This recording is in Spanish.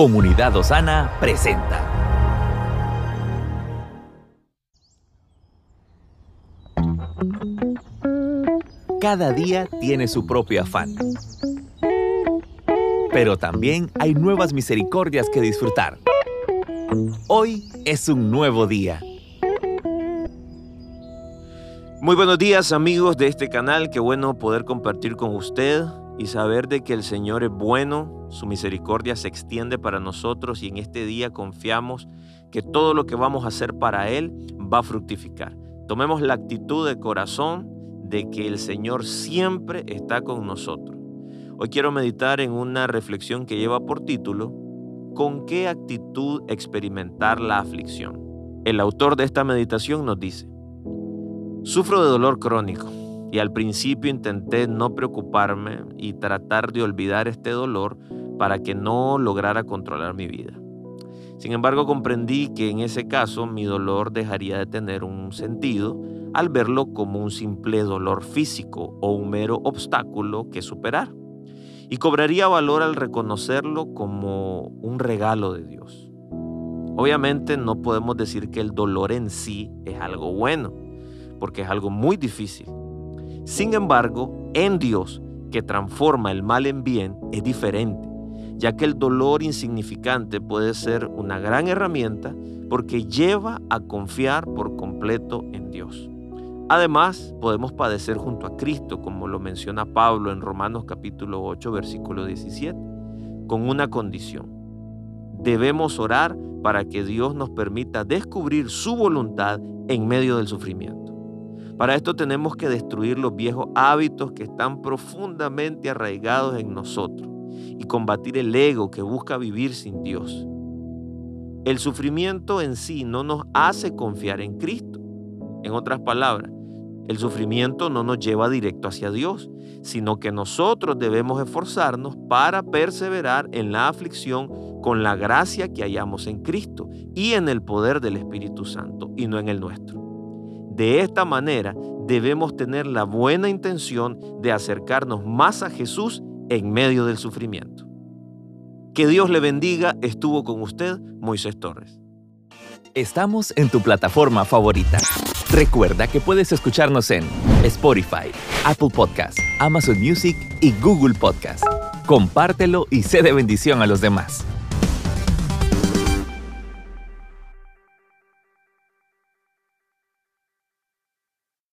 Comunidad Osana presenta. Cada día tiene su propio afán. Pero también hay nuevas misericordias que disfrutar. Hoy es un nuevo día. Muy buenos días amigos de este canal, qué bueno poder compartir con usted y saber de que el Señor es bueno, su misericordia se extiende para nosotros y en este día confiamos que todo lo que vamos a hacer para Él va a fructificar. Tomemos la actitud de corazón de que el Señor siempre está con nosotros. Hoy quiero meditar en una reflexión que lleva por título, ¿con qué actitud experimentar la aflicción? El autor de esta meditación nos dice, sufro de dolor crónico y al principio intenté no preocuparme y tratar de olvidar este dolor para que no lograra controlar mi vida. Sin embargo, comprendí que en ese caso mi dolor dejaría de tener un sentido al verlo como un simple dolor físico o un mero obstáculo que superar. Y cobraría valor al reconocerlo como un regalo de Dios. Obviamente no podemos decir que el dolor en sí es algo bueno, porque es algo muy difícil. Sin embargo, en Dios, que transforma el mal en bien, es diferente, ya que el dolor insignificante puede ser una gran herramienta porque lleva a confiar por completo en Dios. Además, podemos padecer junto a Cristo, como lo menciona Pablo en Romanos capítulo 8, versículo 17, con una condición. Debemos orar para que Dios nos permita descubrir su voluntad en medio del sufrimiento. Para esto tenemos que destruir los viejos hábitos que están profundamente arraigados en nosotros y combatir el ego que busca vivir sin Dios. El sufrimiento en sí no nos hace confiar en Cristo. En otras palabras, el sufrimiento no nos lleva directo hacia Dios, sino que nosotros debemos esforzarnos para perseverar en la aflicción con la gracia que hallamos en Cristo y en el poder del Espíritu Santo y no en el nuestro. De esta manera debemos tener la buena intención de acercarnos más a Jesús en medio del sufrimiento. Que Dios le bendiga, estuvo con usted Moisés Torres. Estamos en tu plataforma favorita. Recuerda que puedes escucharnos en Spotify, Apple Podcast, Amazon Music y Google Podcast. Compártelo y sé de bendición a los demás.